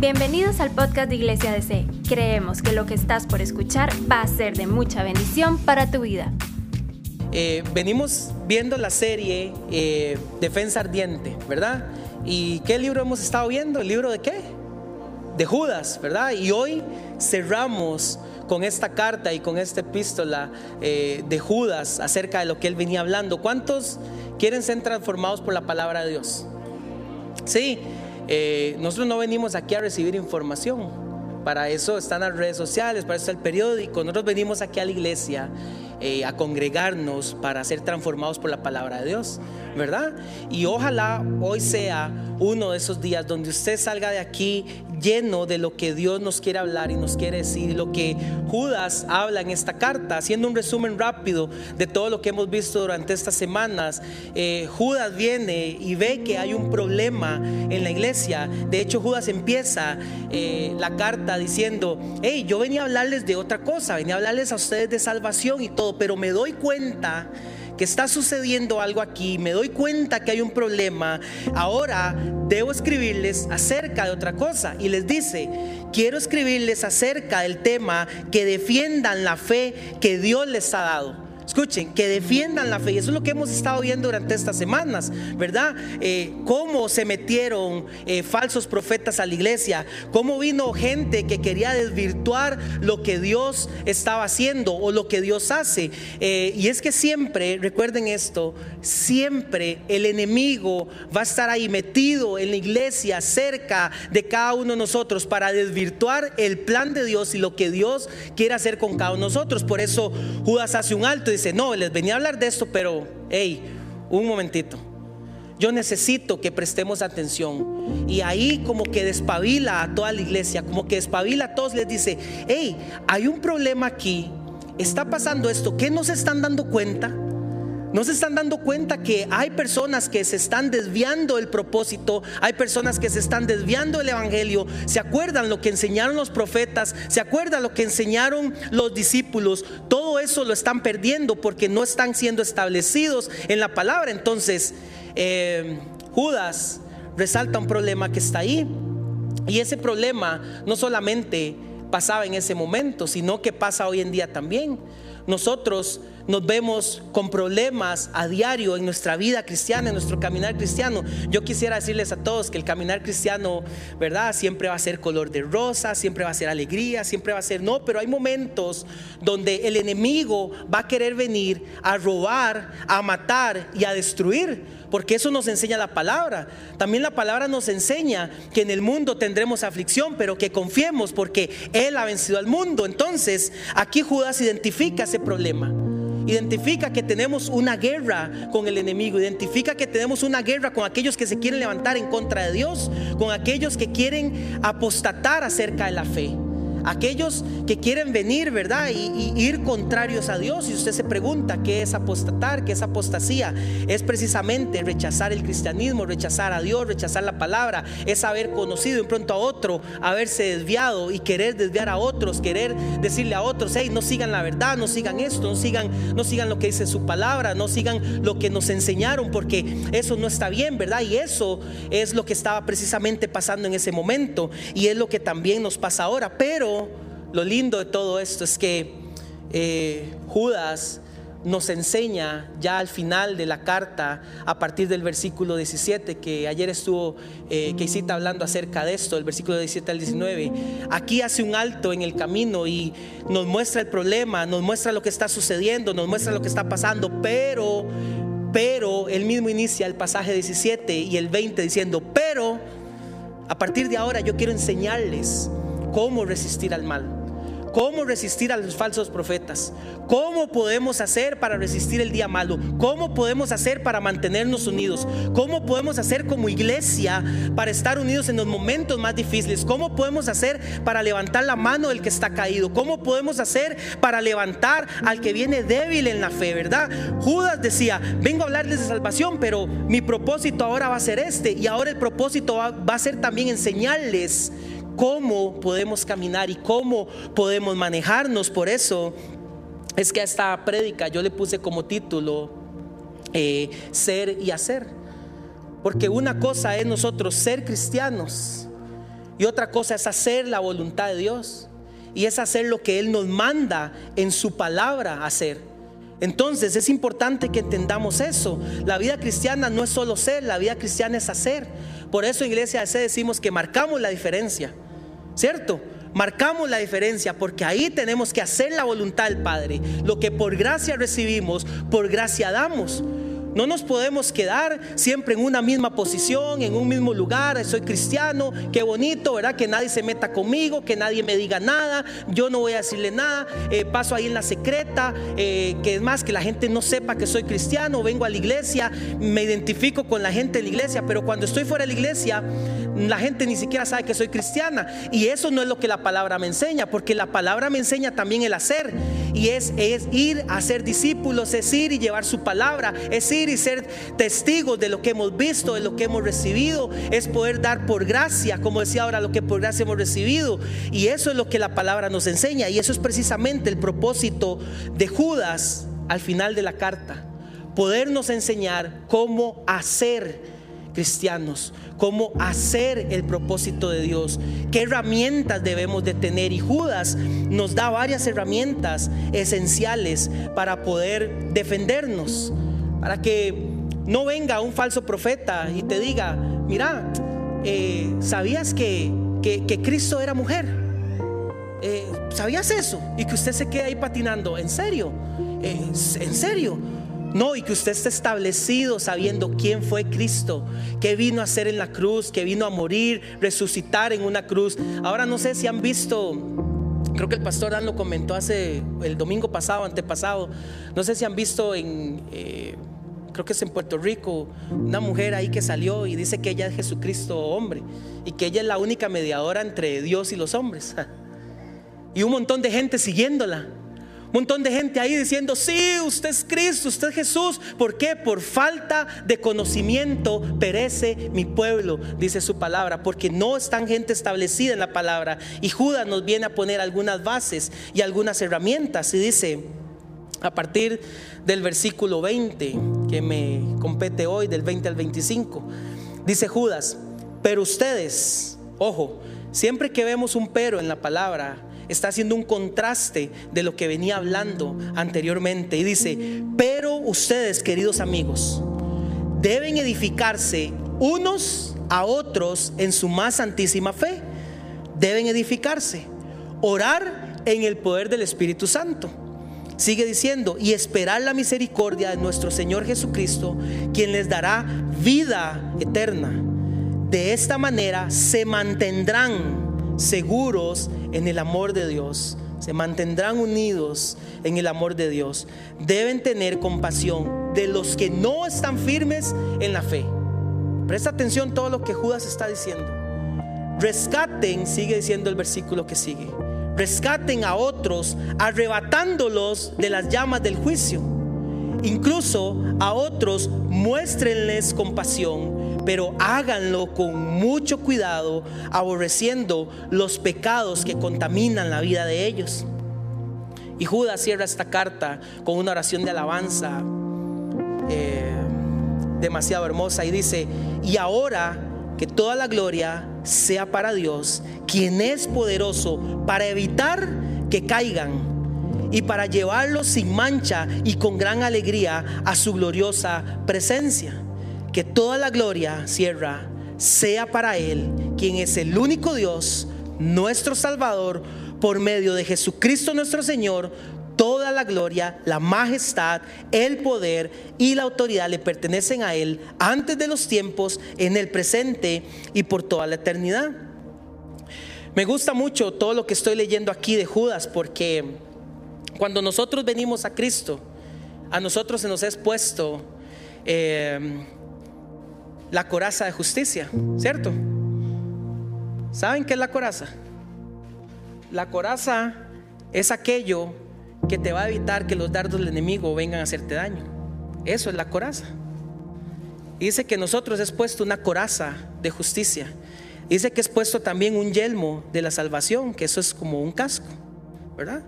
Bienvenidos al podcast de Iglesia DC. Creemos que lo que estás por escuchar va a ser de mucha bendición para tu vida. Eh, venimos viendo la serie eh, Defensa Ardiente, ¿verdad? ¿Y qué libro hemos estado viendo? ¿El libro de qué? De Judas, ¿verdad? Y hoy cerramos con esta carta y con esta epístola eh, de Judas acerca de lo que él venía hablando. ¿Cuántos quieren ser transformados por la palabra de Dios? Sí, nosotros no venimos aquí a recibir información. Para eso están las redes sociales, para eso está el periódico. Nosotros venimos aquí a la iglesia eh, a congregarnos para ser transformados por la palabra de Dios, ¿verdad? Y ojalá hoy sea uno de esos días donde usted salga de aquí lleno de lo que Dios nos quiere hablar y nos quiere decir, lo que Judas habla en esta carta, haciendo un resumen rápido de todo lo que hemos visto durante estas semanas. Eh, Judas viene y ve que hay un problema en la iglesia. De hecho, Judas empieza eh, la carta diciendo, hey, yo venía a hablarles de otra cosa, venía a hablarles a ustedes de salvación y todo, pero me doy cuenta que está sucediendo algo aquí, me doy cuenta que hay un problema, ahora debo escribirles acerca de otra cosa. Y les dice, quiero escribirles acerca del tema que defiendan la fe que Dios les ha dado. Escuchen, que defiendan la fe. Y eso es lo que hemos estado viendo durante estas semanas, ¿verdad? Eh, cómo se metieron eh, falsos profetas a la iglesia, cómo vino gente que quería desvirtuar lo que Dios estaba haciendo o lo que Dios hace. Eh, y es que siempre, recuerden esto, siempre el enemigo va a estar ahí metido en la iglesia, cerca de cada uno de nosotros, para desvirtuar el plan de Dios y lo que Dios quiere hacer con cada uno de nosotros. Por eso Judas hace un alto y no, les venía a hablar de esto, pero, hey, un momentito. Yo necesito que prestemos atención. Y ahí como que despabila a toda la iglesia, como que despabila a todos, les dice, hey, hay un problema aquí, está pasando esto, ¿qué no se están dando cuenta? No se están dando cuenta que hay personas que se están desviando el propósito, hay personas que se están desviando el evangelio. ¿Se acuerdan lo que enseñaron los profetas? ¿Se acuerdan lo que enseñaron los discípulos? Todo eso lo están perdiendo porque no están siendo establecidos en la palabra. Entonces, eh, Judas resalta un problema que está ahí. Y ese problema no solamente pasaba en ese momento, sino que pasa hoy en día también. Nosotros nos vemos con problemas a diario en nuestra vida cristiana, en nuestro caminar cristiano. Yo quisiera decirles a todos que el caminar cristiano, ¿verdad? Siempre va a ser color de rosa, siempre va a ser alegría, siempre va a ser, no, pero hay momentos donde el enemigo va a querer venir a robar, a matar y a destruir porque eso nos enseña la palabra. También la palabra nos enseña que en el mundo tendremos aflicción, pero que confiemos porque Él ha vencido al mundo. Entonces, aquí Judas identifica ese problema. Identifica que tenemos una guerra con el enemigo. Identifica que tenemos una guerra con aquellos que se quieren levantar en contra de Dios. Con aquellos que quieren apostatar acerca de la fe. Aquellos que quieren venir, ¿verdad? Y, ir contrarios a Dios. Y usted se pregunta qué es apostatar, qué es apostasía. Es precisamente rechazar el cristianismo, rechazar a Dios, rechazar la palabra. Es haber conocido en pronto a otro, haberse desviado y querer desviar a otros, querer decirle a otros, hey, no sigan la verdad, no sigan esto, no sigan, no sigan lo que dice su palabra, no sigan lo que nos enseñaron, porque eso no está bien, ¿verdad? Y eso es lo que estaba precisamente pasando en ese momento y es lo que también nos pasa ahora. Pero lo lindo de todo esto es que eh, Judas nos enseña ya al final de la carta, a partir del versículo 17, que ayer estuvo eh, Keisita hablando acerca de esto, el versículo 17 al 19. Aquí hace un alto en el camino y nos muestra el problema, nos muestra lo que está sucediendo, nos muestra lo que está pasando, pero, pero, él mismo inicia el pasaje 17 y el 20 diciendo, pero, a partir de ahora yo quiero enseñarles cómo resistir al mal. ¿Cómo resistir a los falsos profetas? ¿Cómo podemos hacer para resistir el día malo? ¿Cómo podemos hacer para mantenernos unidos? ¿Cómo podemos hacer como iglesia para estar unidos en los momentos más difíciles? ¿Cómo podemos hacer para levantar la mano del que está caído? ¿Cómo podemos hacer para levantar al que viene débil en la fe, verdad? Judas decía, vengo a hablarles de salvación, pero mi propósito ahora va a ser este y ahora el propósito va, va a ser también enseñarles cómo podemos caminar y cómo podemos manejarnos. Por eso es que a esta prédica yo le puse como título eh, ser y hacer. Porque una cosa es nosotros ser cristianos y otra cosa es hacer la voluntad de Dios. Y es hacer lo que Él nos manda en su palabra hacer. Entonces es importante que entendamos eso. La vida cristiana no es solo ser, la vida cristiana es hacer. Por eso en Iglesia de decimos que marcamos la diferencia. ¿Cierto? Marcamos la diferencia porque ahí tenemos que hacer la voluntad del Padre. Lo que por gracia recibimos, por gracia damos. No nos podemos quedar siempre en una misma posición, en un mismo lugar. Soy cristiano, qué bonito, ¿verdad? Que nadie se meta conmigo, que nadie me diga nada, yo no voy a decirle nada. Eh, paso ahí en la secreta, eh, que es más, que la gente no sepa que soy cristiano, vengo a la iglesia, me identifico con la gente de la iglesia, pero cuando estoy fuera de la iglesia, la gente ni siquiera sabe que soy cristiana. Y eso no es lo que la palabra me enseña, porque la palabra me enseña también el hacer. Y es, es ir a ser discípulos, es ir y llevar su palabra, es ir y ser testigos de lo que hemos visto, de lo que hemos recibido, es poder dar por gracia, como decía ahora, lo que por gracia hemos recibido. Y eso es lo que la palabra nos enseña. Y eso es precisamente el propósito de Judas al final de la carta. Podernos enseñar cómo hacer cristianos, cómo hacer el propósito de Dios, qué herramientas debemos de tener. Y Judas nos da varias herramientas esenciales para poder defendernos para que no venga un falso profeta y te diga, mira, eh, ¿sabías que, Cristo era mujer? Eh, ¿Sabías eso? Y que usted se quede ahí patinando. ¿En serio? Eh, ¿En serio? No, y que usted esté establecido sabiendo quién fue Cristo, qué vino a hacer en la cruz, que vino a morir, resucitar en una cruz. Ahora no sé si han visto, creo que el pastor Dan lo comentó hace el domingo pasado, antepasado, no sé si han visto en creo que es en Puerto Rico, una mujer ahí que salió y dice que ella es Jesucristo hombre y que ella es la única mediadora entre Dios y los hombres. Y un montón de gente siguiéndola. Un montón de gente ahí diciendo, sí, usted es Cristo, usted es Jesús. ¿Por qué? Por falta de conocimiento perece mi pueblo, dice su palabra, porque no están gente establecida en la palabra. Y Judas nos viene a poner algunas bases y algunas herramientas y dice, a partir del versículo 20 que me compete hoy, del 20 al 25. Dice Judas, pero ustedes, ojo, siempre que vemos un pero en la palabra, está haciendo un contraste de lo que venía hablando anteriormente. Y dice, pero ustedes, queridos amigos, deben edificarse unos a otros en su más santísima fe. Deben edificarse, orar en el poder del Espíritu Santo Sigue diciendo, y esperar la misericordia de nuestro Señor Jesucristo, quien les dará vida eterna. De esta manera se mantendrán seguros en el amor de Dios, se mantendrán unidos en el amor de Dios. Deben tener compasión de los que no están firmes en la fe. Presta atención todo lo que Judas está diciendo. Rescaten, sigue diciendo el versículo que sigue rescaten a otros arrebatándolos de las llamas del juicio. Incluso a otros muéstrenles compasión, pero háganlo con mucho cuidado, aborreciendo los pecados que contaminan la vida de ellos. Y Judas cierra esta carta con una oración de alabanza eh, demasiado hermosa y dice, y ahora que toda la gloria sea para Dios, quien es poderoso para evitar que caigan y para llevarlos sin mancha y con gran alegría a su gloriosa presencia. Que toda la gloria, cierra, sea para Él, quien es el único Dios, nuestro Salvador, por medio de Jesucristo nuestro Señor, Toda la gloria, la majestad, el poder y la autoridad le pertenecen a Él antes de los tiempos, en el presente y por toda la eternidad. Me gusta mucho todo lo que estoy leyendo aquí de Judas porque cuando nosotros venimos a Cristo, a nosotros se nos ha expuesto eh, la coraza de justicia, ¿cierto? ¿Saben qué es la coraza? La coraza es aquello que te va a evitar que los dardos del enemigo vengan a hacerte daño. Eso es la coraza. dice que nosotros es puesto una coraza de justicia. Dice que es puesto también un yelmo de la salvación, que eso es como un casco, ¿verdad?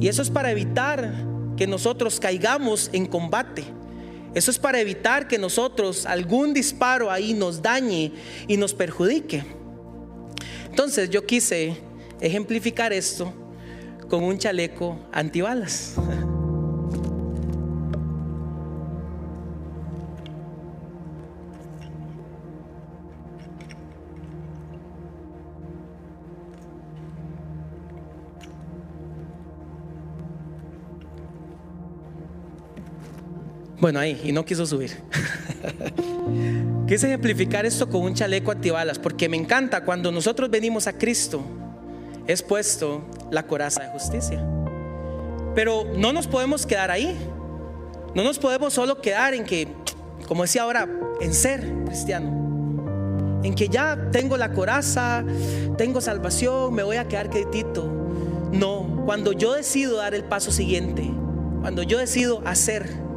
Y eso es para evitar que nosotros caigamos en combate. Eso es para evitar que nosotros algún disparo ahí nos dañe y nos perjudique. Entonces yo quise ejemplificar esto con un chaleco antibalas. Bueno, ahí, y no quiso subir. Quise ejemplificar esto con un chaleco antibalas, porque me encanta cuando nosotros venimos a Cristo, es puesto la coraza de justicia. Pero no nos podemos quedar ahí. No nos podemos solo quedar en que, como decía ahora, en ser cristiano. En que ya tengo la coraza, tengo salvación, me voy a quedar quietito. No, cuando yo decido dar el paso siguiente, cuando yo decido hacer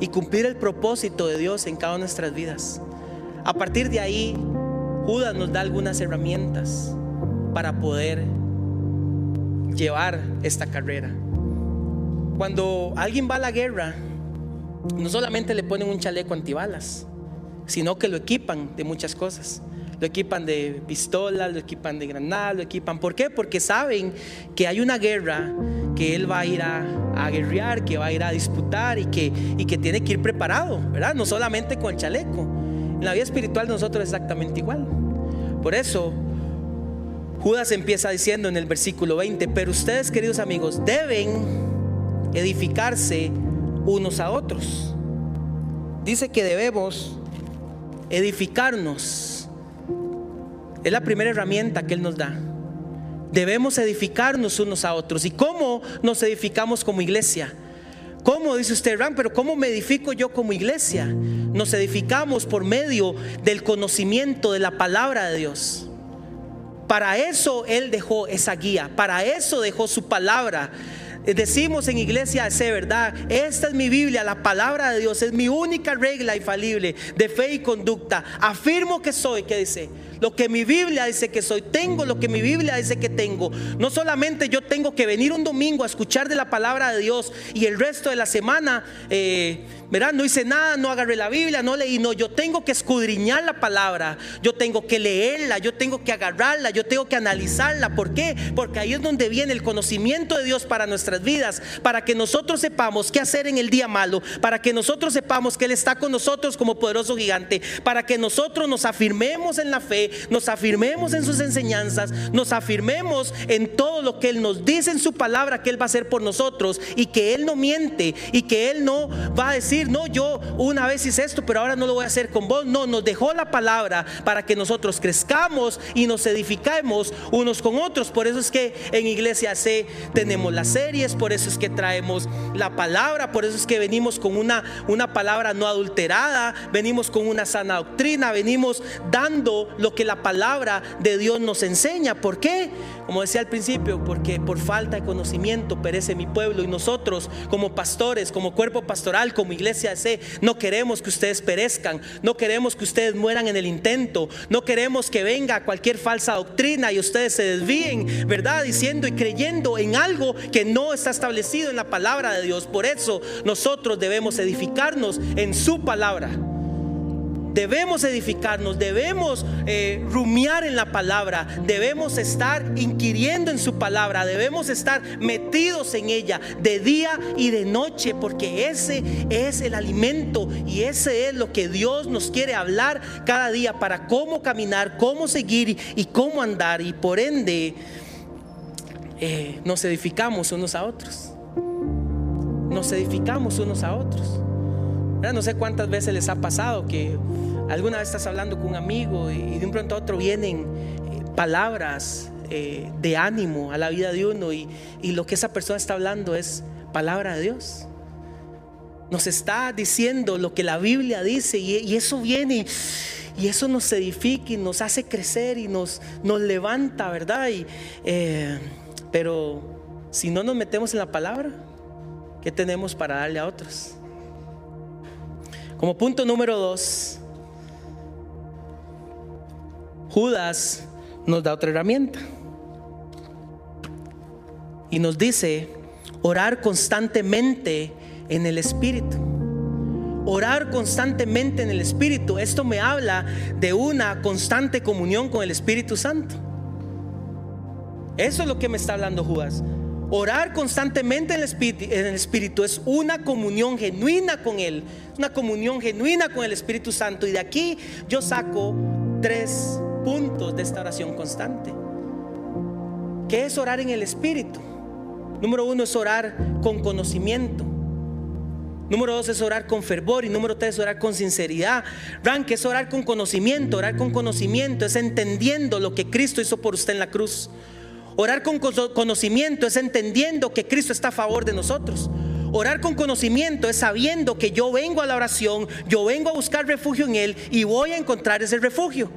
y cumplir el propósito de Dios en cada una de nuestras vidas. A partir de ahí, Judas nos da algunas herramientas para poder llevar esta carrera. Cuando alguien va a la guerra, no solamente le ponen un chaleco antibalas, sino que lo equipan de muchas cosas. Lo equipan de pistolas, lo equipan de granadas, lo equipan. ¿Por qué? Porque saben que hay una guerra que él va a ir a, a que va a ir a disputar y que, y que tiene que ir preparado, ¿verdad? No solamente con el chaleco. En la vida espiritual nosotros exactamente igual. Por eso Judas empieza diciendo en el versículo 20, pero ustedes queridos amigos deben edificarse unos a otros. Dice que debemos edificarnos. Es la primera herramienta que Él nos da. Debemos edificarnos unos a otros. ¿Y cómo nos edificamos como iglesia? ¿Cómo dice usted, Ram? Pero ¿cómo me edifico yo como iglesia? Nos edificamos por medio del conocimiento de la palabra de Dios. Para eso Él dejó esa guía, para eso dejó su palabra. Decimos en iglesia, sé verdad, esta es mi Biblia, la palabra de Dios, es mi única regla infalible de fe y conducta. Afirmo que soy, que dice, lo que mi Biblia dice que soy, tengo lo que mi Biblia dice que tengo. No solamente yo tengo que venir un domingo a escuchar de la palabra de Dios y el resto de la semana, eh, No hice nada, no agarré la Biblia, no leí, no, yo tengo que escudriñar la palabra, yo tengo que leerla, yo tengo que agarrarla, yo tengo que analizarla. ¿Por qué? Porque ahí es donde viene el conocimiento de Dios para nuestras vidas, para que nosotros sepamos qué hacer en el día malo, para que nosotros sepamos que Él está con nosotros como poderoso gigante, para que nosotros nos afirmemos en la fe, nos afirmemos en sus enseñanzas, nos afirmemos en todo lo que Él nos dice en su palabra que Él va a hacer por nosotros y que Él no miente y que Él no va a decir, no, yo una vez hice esto, pero ahora no lo voy a hacer con vos. No, nos dejó la palabra para que nosotros crezcamos y nos edificamos unos con otros. Por eso es que en Iglesia C tenemos las series, por eso es que traemos la palabra, por eso es que venimos con una, una palabra no adulterada, venimos con una sana doctrina, venimos dando lo que la palabra de Dios nos enseña. ¿Por qué? Como decía al principio, porque por falta de conocimiento perece mi pueblo y nosotros como pastores, como cuerpo pastoral, como iglesia C, no queremos que ustedes perezcan, no queremos que ustedes mueran en el intento, no queremos que venga cualquier falsa doctrina y ustedes se desvíen, ¿verdad? Diciendo y creyendo en algo que no está establecido en la palabra de Dios. Por eso nosotros debemos edificarnos en su palabra. Debemos edificarnos, debemos eh, rumiar en la palabra, debemos estar inquiriendo en su palabra, debemos estar metidos en ella de día y de noche, porque ese es el alimento y ese es lo que Dios nos quiere hablar cada día para cómo caminar, cómo seguir y cómo andar. Y por ende eh, nos edificamos unos a otros. Nos edificamos unos a otros. No sé cuántas veces les ha pasado que alguna vez estás hablando con un amigo y de un pronto a otro vienen eh, palabras eh, de ánimo a la vida de uno y, lo que esa persona está hablando es palabra de Dios. Nos está diciendo lo que la Biblia dice y, eso viene y eso nos edifica y nos hace crecer y nos, nos levanta, ¿verdad? Eh, pero si no nos metemos en la palabra, ¿qué tenemos para darle a otros? Como punto número dos, Judas nos da otra herramienta y nos dice orar constantemente en el Espíritu. Orar constantemente en el Espíritu. Esto me habla de una constante comunión con el Espíritu Santo. Eso es lo que me está hablando Judas. Orar constantemente en el, espíritu, es una comunión genuina con Él, una comunión genuina con el Espíritu Santo. Y de aquí yo saco tres puntos de esta oración constante. ¿Qué es orar en el Espíritu? Número uno es orar con conocimiento. Número dos es orar con fervor y número tres es orar con sinceridad. Ran, que es orar con conocimiento. Orar con conocimiento es entendiendo lo que Cristo hizo por usted en la cruz. Orar con conocimiento es entendiendo que Cristo está a favor de nosotros. Orar con conocimiento es sabiendo que yo vengo a la oración, yo vengo a buscar refugio en Él y voy a encontrar ese refugio.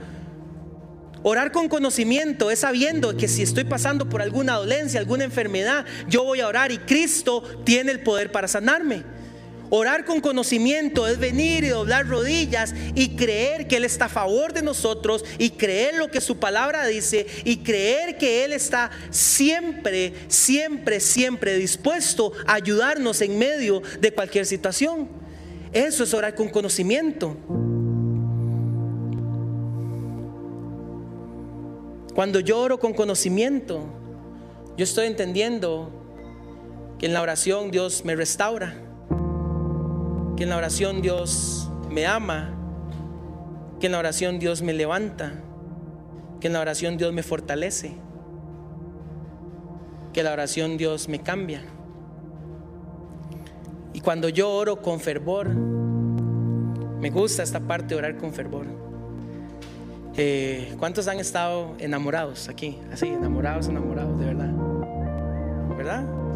Orar con conocimiento es sabiendo que si estoy pasando por alguna dolencia, alguna enfermedad, yo voy a orar y Cristo tiene el poder para sanarme. Orar con conocimiento es venir y doblar rodillas y creer que Él está a favor de nosotros y creer lo que su palabra dice y creer que Él está siempre, siempre, siempre dispuesto a ayudarnos en medio de cualquier situación. Eso es orar con conocimiento. Cuando yo oro con conocimiento, yo estoy entendiendo que en la oración Dios me restaura que en la oración Dios me ama, que en la oración Dios me levanta, que en la oración Dios me fortalece, que en la oración Dios me cambia. Y cuando yo oro con fervor, me gusta esta parte de orar con fervor. Eh, ¿Cuántos han estado enamorados aquí? Así, enamorados, enamorados, de verdad. ¿Verdad?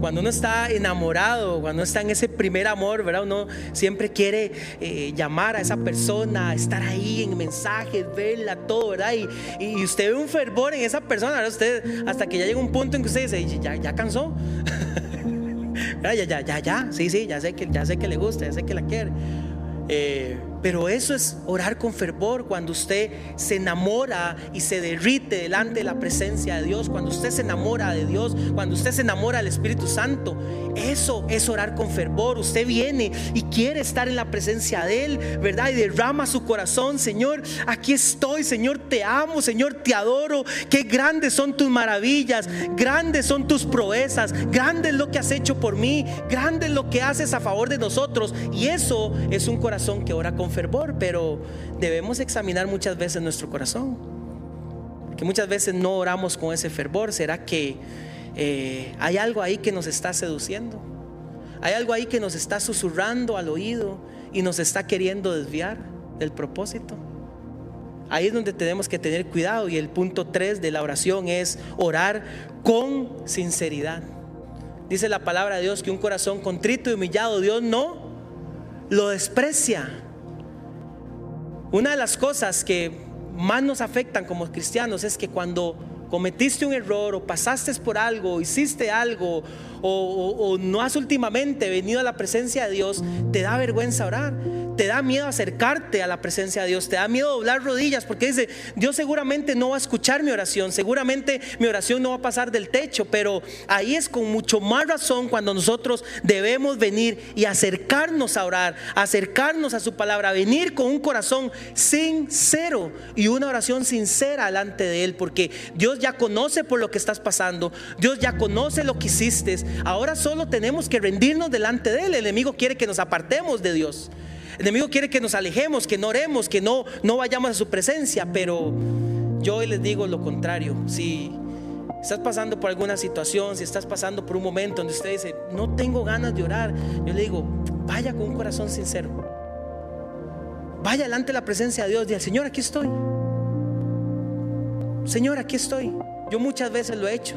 Cuando uno está enamorado, cuando está en ese primer amor, ¿verdad? Uno siempre quiere eh, llamar a esa persona, estar ahí en mensajes, verla, todo, ¿verdad? Y, usted ve un fervor en esa persona, ¿verdad? Usted, hasta que ya llega un punto en que usted dice, ya, ya cansó. ya, ya, ya, ya, sí, sí, ya sé que, ya sé que le gusta, ya sé que la quiere. Eh, pero eso es orar con fervor cuando usted se enamora y se derrite delante de la presencia de Dios, cuando usted se enamora de Dios, cuando usted se enamora del Espíritu Santo. Eso es orar con fervor. Usted viene y quiere estar en la presencia de Él, ¿verdad? Y derrama su corazón, Señor, aquí estoy, Señor, te amo, Señor, te adoro. Qué grandes son tus maravillas, grandes son tus proezas, grande es lo que has hecho por mí, grande es lo que haces a favor de nosotros. Y eso es un corazón que ora con fervor, pero debemos examinar muchas veces nuestro corazón. Que muchas veces no oramos con ese fervor. ¿Será que eh, hay algo ahí que nos está seduciendo? Hay algo ahí que nos está susurrando al oído y nos está queriendo desviar del propósito. Ahí es donde tenemos que tener cuidado y el punto 3 de la oración es orar con sinceridad. Dice la palabra de Dios que un corazón contrito y humillado Dios no lo desprecia. Una de las cosas que más nos afectan como cristianos es que cuando cometiste un error o pasaste por algo, hiciste algo o, no has últimamente venido a la presencia de Dios, te da vergüenza orar te da miedo acercarte a la presencia de Dios, te da miedo doblar rodillas porque dice, Dios seguramente no va a escuchar mi oración, seguramente mi oración no va a pasar del techo, pero ahí es con mucho más razón cuando nosotros debemos venir y acercarnos a orar, acercarnos a su palabra, venir con un corazón sincero y una oración sincera delante de Él, porque Dios ya conoce por lo que estás pasando, Dios ya conoce lo que hiciste, ahora solo tenemos que rendirnos delante de Él, el enemigo quiere que nos apartemos de Dios. El enemigo quiere que nos alejemos, que no oremos, que no, no vayamos a su presencia, pero yo hoy les digo lo contrario. Si estás pasando por alguna situación, si estás pasando por un momento donde usted dice, no tengo ganas de orar, yo le digo, vaya con un corazón sincero. Vaya delante de la presencia de Dios, diga, Señor, aquí estoy. Señor, aquí estoy. Yo muchas veces lo he hecho.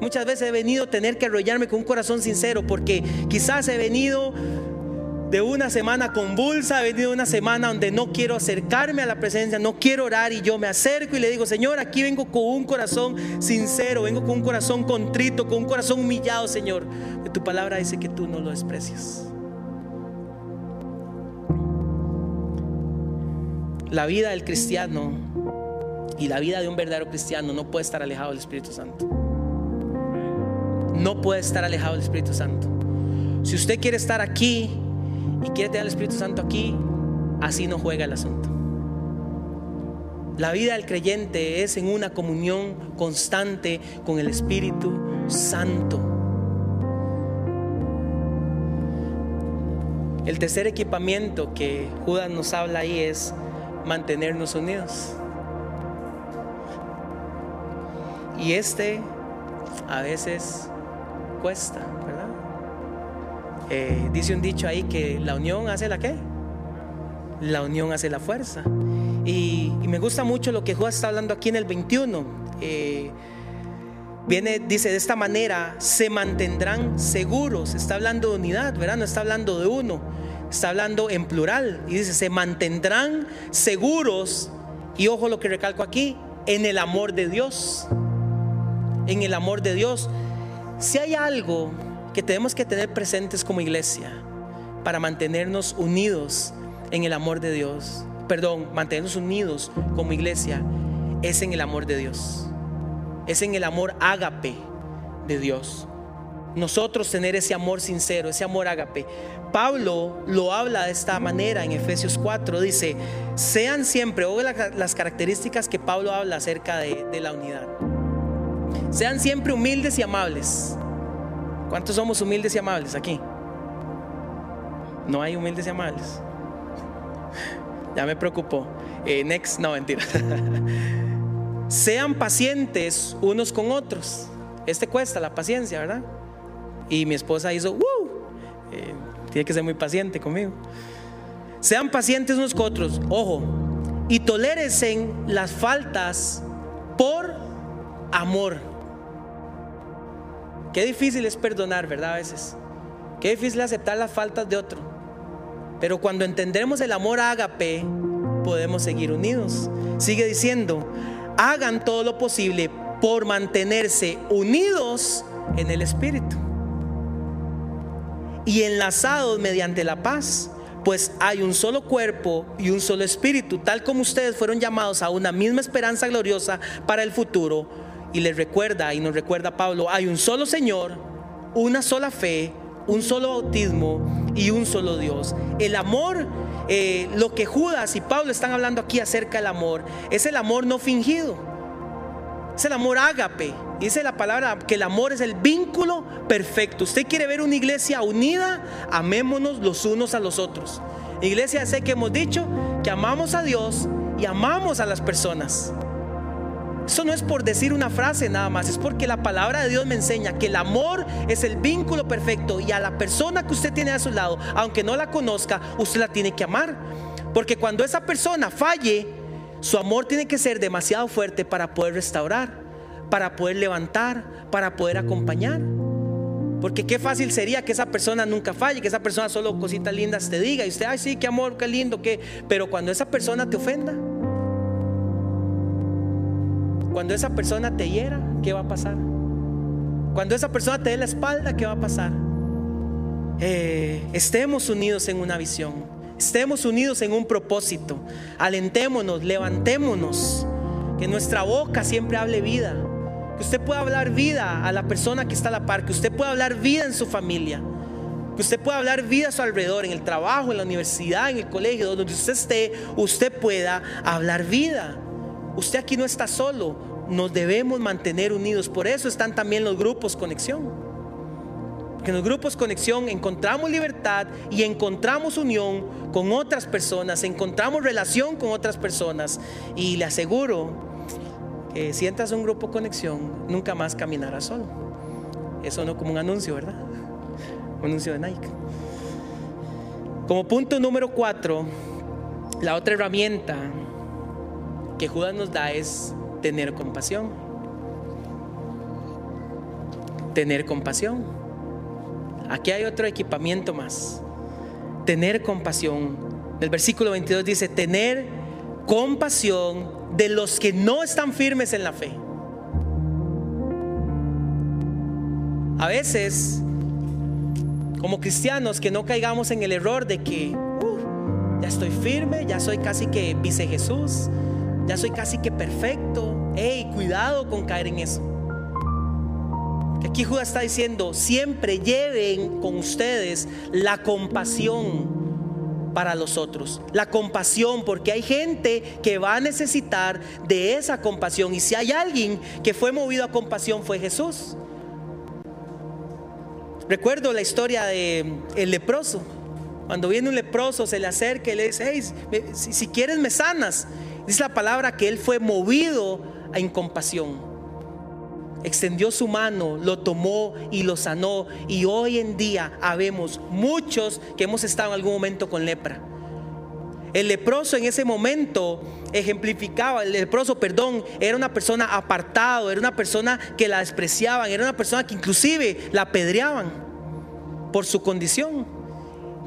Muchas veces he venido a tener que arrollarme con un corazón sincero porque quizás he venido de una semana convulsa, he venido de una semana donde no quiero acercarme a la presencia, no quiero orar y yo me acerco y le digo, Señor, aquí vengo con un corazón sincero, vengo con un corazón contrito, con un corazón humillado, Señor. Que tu palabra dice que tú no lo desprecias. La vida del cristiano y la vida de un verdadero cristiano no puede estar alejado del Espíritu Santo. No puede estar alejado del Espíritu Santo. Si usted quiere estar aquí y quiere tener el Espíritu Santo aquí, así no juega el asunto. La vida del creyente es en una comunión constante con el Espíritu Santo. El tercer equipamiento que Judas nos habla ahí es mantenernos unidos. Y este a veces cuesta, ¿verdad? Eh, dice un dicho ahí que la unión hace la qué? La unión hace la fuerza. Y, me gusta mucho lo que Judas está hablando aquí en el 21. Eh, viene, dice, de esta manera se mantendrán seguros. Está hablando de unidad, ¿verdad? No está hablando de uno. Está hablando en plural. Y dice, se mantendrán seguros. Y ojo lo que recalco aquí, en el amor de Dios. En el amor de Dios. Si hay algo que tenemos que tener presentes como iglesia para mantenernos unidos en el amor de Dios, perdón, mantenernos unidos como iglesia, es en el amor de Dios. Es en el amor ágape de Dios. Nosotros tener ese amor sincero, ese amor ágape. Pablo lo habla de esta manera en Efesios 4. Dice, sean siempre, o las características que Pablo habla acerca de, de la unidad. Sean siempre humildes y amables. ¿Cuántos somos humildes y amables aquí? No hay humildes y amables. Ya me preocupó. Eh, next, no, mentira. Sean pacientes unos con otros. Este cuesta la paciencia, ¿verdad? Y mi esposa hizo, eh, tiene que ser muy paciente conmigo. Sean pacientes unos con otros, ojo, y tolérense las faltas por amor. Qué difícil es perdonar, ¿verdad? A veces. Qué difícil aceptar las faltas de otro. Pero cuando entendemos el amor ágape, podemos seguir unidos. Sigue diciendo, hagan todo lo posible por mantenerse unidos en el Espíritu y enlazados mediante la paz, pues hay un solo cuerpo y un solo espíritu, tal como ustedes fueron llamados a una misma esperanza gloriosa para el futuro. Y les recuerda, y nos recuerda Pablo, hay un solo Señor, una sola fe, un solo bautismo y un solo Dios. El amor, eh, lo que Judas y Pablo están hablando aquí acerca del amor, es el amor no fingido. Es el amor ágape. Dice la palabra que el amor es el vínculo perfecto. Usted quiere ver una iglesia unida, amémonos los unos a los otros. Iglesia, sé que hemos dicho que amamos a Dios y amamos a las personas. Eso no es por decir una frase nada más, es porque la palabra de Dios me enseña que el amor es el vínculo perfecto y a la persona que usted tiene a su lado, aunque no la conozca, usted la tiene que amar. Porque cuando esa persona falle, su amor tiene que ser demasiado fuerte para poder restaurar, para poder levantar, para poder acompañar. Porque qué fácil sería que esa persona nunca falle, que esa persona solo cositas lindas te diga y usted, ay sí, qué amor, qué lindo, qué. Pero cuando esa persona te ofenda, cuando esa persona te hiera, ¿qué va a pasar? Cuando esa persona te dé la espalda, ¿qué va a pasar? Eh, estemos unidos en una visión, estemos unidos en un propósito, alentémonos, levantémonos, que nuestra boca siempre hable vida, que usted pueda hablar vida a la persona que está a la par, que usted pueda hablar vida en su familia, que usted pueda hablar vida a su alrededor, en el trabajo, en la universidad, en el colegio, donde usted esté, usted pueda hablar vida. Usted aquí no está solo, nos debemos mantener unidos. Por eso están también los grupos conexión. En los grupos conexión encontramos libertad y encontramos unión con otras personas, encontramos relación con otras personas. Y le aseguro que si entras a un grupo conexión, nunca más caminarás solo. Eso no como un anuncio, ¿verdad? Un anuncio de Nike. Como punto número cuatro, la otra herramienta que Judas nos da es tener compasión. Tener compasión. Aquí hay otro equipamiento más. Tener compasión. El versículo 22 dice, tener compasión de los que no están firmes en la fe. A veces, como cristianos, que no caigamos en el error de que uh, ya estoy firme, ya soy casi que vice Jesús, ya soy casi que perfecto. Hey, cuidado con caer en eso. Aquí Judas está diciendo, siempre lleven con ustedes la compasión para los otros. La compasión, porque hay gente que va a necesitar de esa compasión. Y si hay alguien que fue movido a compasión fue Jesús. Recuerdo la historia de el leproso. Cuando viene un leproso, se le acerca y le dice, hey, si quieres me sanas. Dice la palabra que él fue movido a incompasión extendió su mano, lo tomó y lo sanó. Y hoy en día habemos muchos que hemos estado en algún momento con lepra. El leproso en ese momento ejemplificaba, el leproso, perdón, era una persona apartado, era una persona que la despreciaban, era una persona que inclusive la apedreaban por su condición.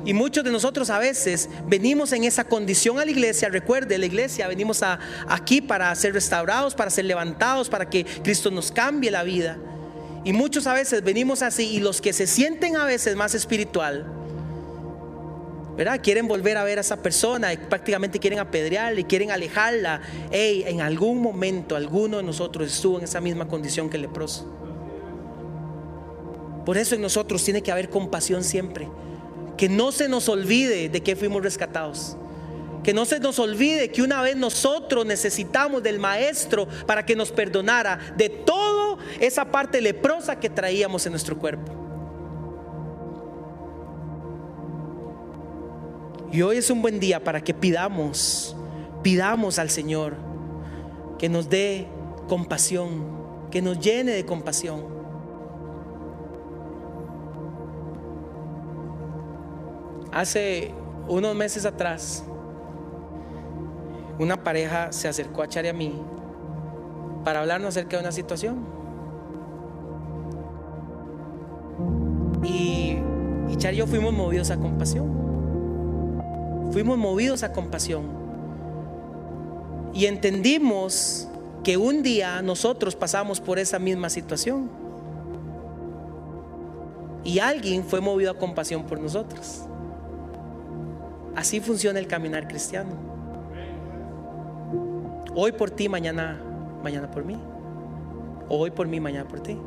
Y muchos de nosotros a veces venimos en esa condición a la iglesia. Recuerde, la iglesia venimos a, aquí para ser restaurados, para ser levantados, para que Cristo nos cambie la vida. Y muchos a veces venimos así y los que se sienten a veces más espiritual, ¿verdad? Quieren volver a ver a esa persona y prácticamente quieren apedrearla y quieren alejarla. Hey, en algún momento alguno de nosotros estuvo en esa misma condición que el leproso. Por eso en nosotros tiene que haber compasión siempre. Que no se nos olvide de que fuimos rescatados. Que no se nos olvide que una vez nosotros necesitamos del Maestro para que nos perdonara de toda esa parte leprosa que traíamos en nuestro cuerpo. Y hoy es un buen día para que pidamos, pidamos al Señor que nos dé compasión, que nos llene de compasión. Hace unos meses atrás, una pareja se acercó a Chari a mí para hablarnos acerca de una situación. Y, y Chari y yo fuimos movidos a compasión. Fuimos movidos a compasión. Y entendimos que un día nosotros pasamos por esa misma situación. Y alguien fue movido a compasión por nosotros. Así funciona el caminar cristiano. Hoy por ti, mañana, mañana por mí. Hoy por mí, mañana por ti.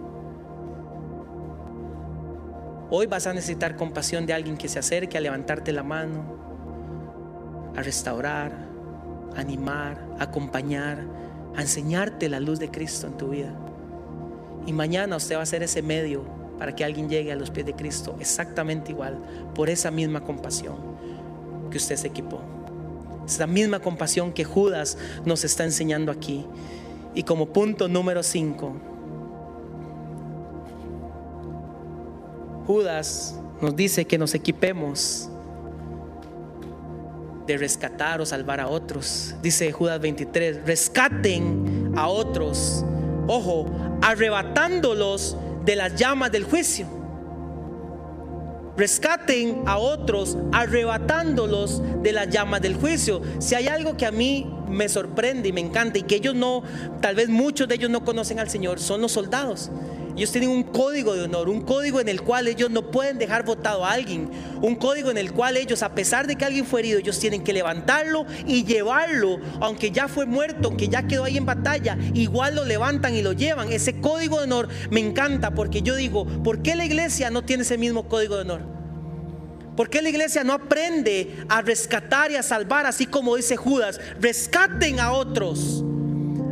Hoy vas a necesitar compasión de alguien que se acerque a levantarte la mano, a restaurar, animar, a acompañar, a enseñarte la luz de Cristo en tu vida. Y mañana usted va a ser ese medio para que alguien llegue a los pies de Cristo exactamente igual, por esa misma compasión que usted se equipó. Es la misma compasión que Judas nos está enseñando aquí. Y como punto número 5, Judas nos dice que nos equipemos de rescatar o salvar a otros. Dice Judas 23, rescaten a otros, ojo, arrebatándolos de las llamas del juicio rescaten a otros arrebatándolos de las llamas del juicio. Si hay algo que a mí me sorprende y me encanta y que ellos no, tal vez muchos de ellos no conocen al Señor, son los soldados. Ellos tienen un código de honor, un código en el cual ellos no pueden dejar votado a alguien, un código en el cual ellos, a pesar de que alguien fue herido, ellos tienen que levantarlo y llevarlo, aunque ya fue muerto, aunque ya quedó ahí en batalla, igual lo levantan y lo llevan. Ese código de honor me encanta porque yo digo, ¿por qué la iglesia no tiene ese mismo código de honor? ¿Por qué la iglesia no aprende a rescatar y a salvar, así como dice Judas? Rescaten a otros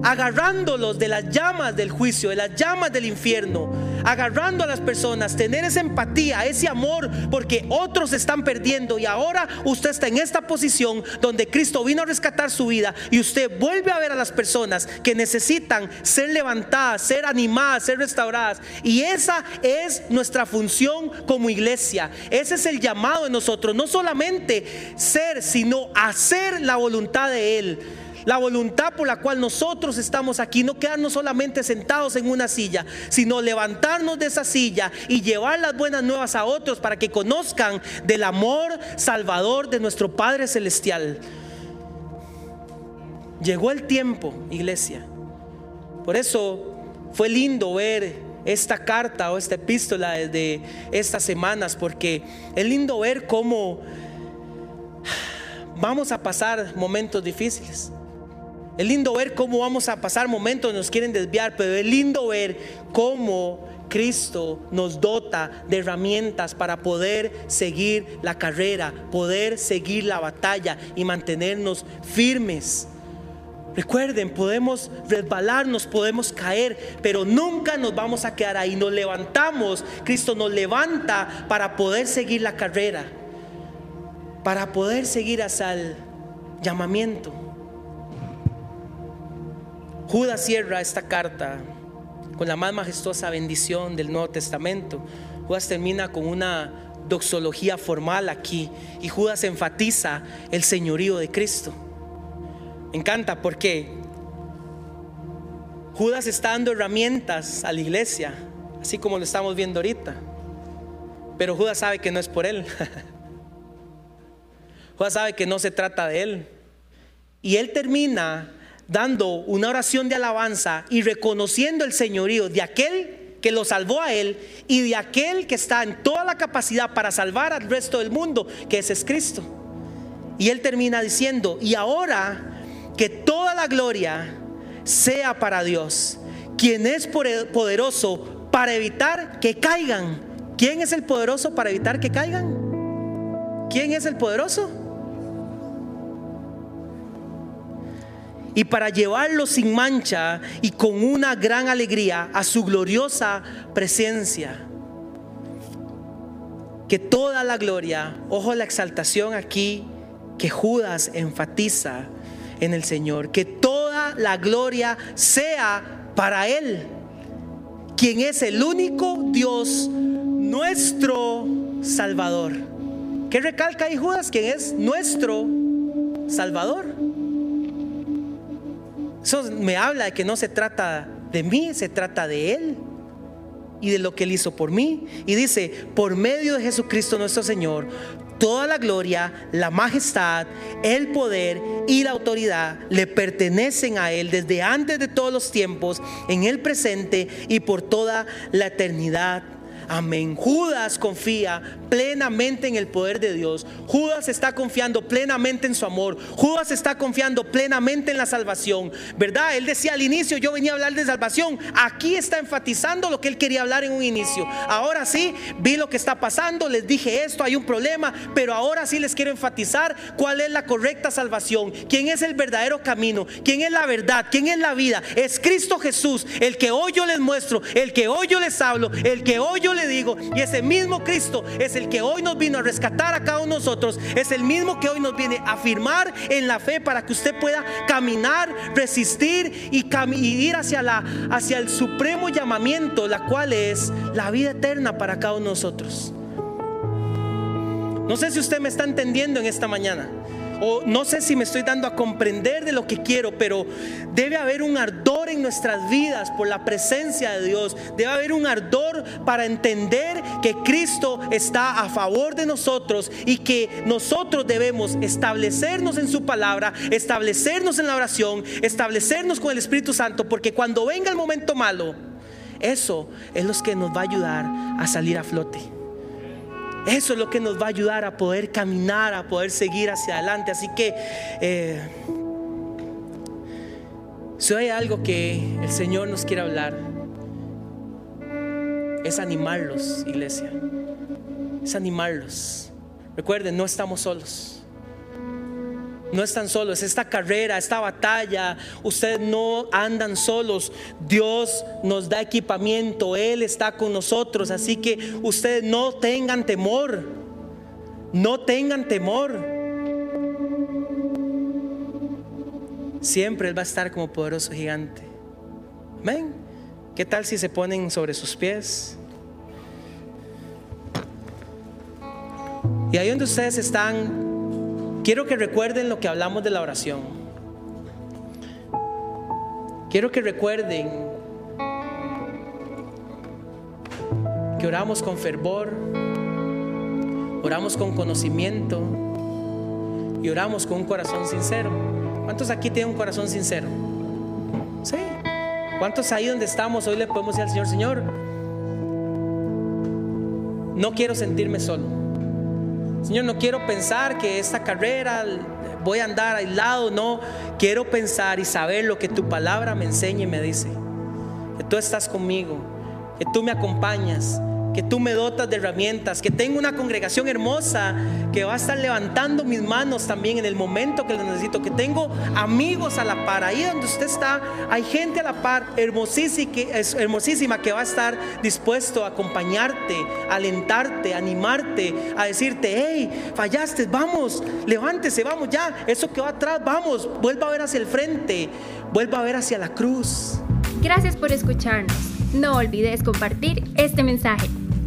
agarrándolos de las llamas del juicio, de las llamas del infierno, agarrando a las personas, tener esa empatía, ese amor, porque otros están perdiendo y ahora usted está en esta posición donde Cristo vino a rescatar su vida y usted vuelve a ver a las personas que necesitan ser levantadas, ser animadas, ser restauradas. Y esa es nuestra función como iglesia. Ese es el llamado de nosotros, no solamente ser, sino hacer la voluntad de Él. La voluntad por la cual nosotros estamos aquí, no quedarnos solamente sentados en una silla, sino levantarnos de esa silla y llevar las buenas nuevas a otros para que conozcan del amor salvador de nuestro Padre Celestial. Llegó el tiempo, iglesia. Por eso fue lindo ver esta carta o esta epístola de estas semanas, porque es lindo ver cómo vamos a pasar momentos difíciles. Es lindo ver cómo vamos a pasar momentos, nos quieren desviar, pero es lindo ver cómo Cristo nos dota de herramientas para poder seguir la carrera, poder seguir la batalla y mantenernos firmes. Recuerden, podemos resbalarnos, podemos caer, pero nunca nos vamos a quedar ahí. Nos levantamos, Cristo nos levanta para poder seguir la carrera, para poder seguir hasta el llamamiento. Judas cierra esta carta con la más majestuosa bendición del Nuevo Testamento. Judas termina con una doxología formal aquí y Judas enfatiza el señorío de Cristo. Me encanta porque Judas está dando herramientas a la iglesia, así como lo estamos viendo ahorita. Pero Judas sabe que no es por él. Judas sabe que no se trata de él. Y él termina dando una oración de alabanza y reconociendo el señorío de aquel que lo salvó a él y de aquel que está en toda la capacidad para salvar al resto del mundo, que es Cristo. Y él termina diciendo, y ahora que toda la gloria sea para Dios, quien es poderoso para evitar que caigan. ¿Quién es el poderoso para evitar que caigan? ¿Quién es el poderoso? Y para llevarlo sin mancha y con una gran alegría a su gloriosa presencia. Que toda la gloria, ojo la exaltación aquí que Judas enfatiza en el Señor, que toda la gloria sea para Él, quien es el único Dios, nuestro Salvador. ¿Qué recalca ahí Judas? Quien es nuestro Salvador. Eso me habla de que no se trata de mí, se trata de Él y de lo que Él hizo por mí. Y dice, por medio de Jesucristo nuestro Señor, toda la gloria, la majestad, el poder y la autoridad le pertenecen a Él desde antes de todos los tiempos, en el presente y por toda la eternidad. Amén. Judas confía plenamente en el poder de Dios. Judas está confiando plenamente en su amor. Judas está confiando plenamente en la salvación. ¿Verdad? Él decía al inicio, yo venía a hablar de salvación. Aquí está enfatizando lo que él quería hablar en un inicio. Ahora sí, vi lo que está pasando, les dije esto, hay un problema, pero ahora sí les quiero enfatizar cuál es la correcta salvación. ¿Quién es el verdadero camino? ¿Quién es la verdad? ¿Quién es la vida? Es Cristo Jesús, el que hoy yo les muestro, el que hoy yo les hablo, el que hoy yo le digo. Y ese mismo Cristo es el que hoy nos vino a rescatar a cada uno de nosotros. Es el mismo que hoy nos viene a afirmar en la fe para que usted pueda caminar, resistir y, ir hacia, la, hacia el supremo llamamiento, la cual es la vida eterna para cada uno de nosotros. No sé si usted me está entendiendo en esta mañana o no sé si me estoy dando a comprender de lo que quiero, pero debe haber un ardor en nuestras vidas por la presencia de Dios. Debe haber un ardor para entender que Cristo está a favor de nosotros y que nosotros debemos establecernos en su palabra, establecernos en la oración, establecernos con el Espíritu Santo, porque cuando venga el momento malo, eso es lo que nos va a ayudar a salir a flote. Eso es lo que nos va a ayudar a poder caminar, a poder seguir hacia adelante. Así que eh, si hay algo que el Señor nos quiere hablar, es animarlos, iglesia. Es animarlos. Recuerden, no estamos solos no están solos. Esta carrera, esta batalla, ustedes no andan solos. Dios nos da equipamiento, Él está con nosotros. Así que ustedes no tengan temor. No tengan temor. Siempre Él va a estar como poderoso gigante. Amén. ¿Qué tal si se ponen sobre sus pies? Y ahí donde ustedes están, Quiero que recuerden lo que hablamos de la oración. Quiero que recuerden que oramos con fervor, oramos con conocimiento y oramos con un corazón sincero. ¿Cuántos aquí tienen un corazón sincero? ¿Sí? ¿Cuántos ahí donde estamos hoy le podemos decir al Señor, Señor, no quiero sentirme solo? Señor, no quiero pensar que esta carrera voy a andar aislado, no. Quiero pensar y saber lo que tu palabra me enseña y me dice. Que tú estás conmigo, que tú me acompañas, que tú me dotas de herramientas, que tengo una congregación hermosa que va a estar levantando mis manos también en el momento que lo necesito, que tengo amigos a la par, ahí donde usted está, hay gente a la par hermosísima, que va a estar dispuesto a acompañarte, alentarte, animarte, a decirte, hey, fallaste, vamos, levántese, vamos ya, eso que va atrás, vamos, vuelva a ver hacia el frente, vuelva a ver hacia la cruz. Gracias por escucharnos. No olvides compartir este mensaje.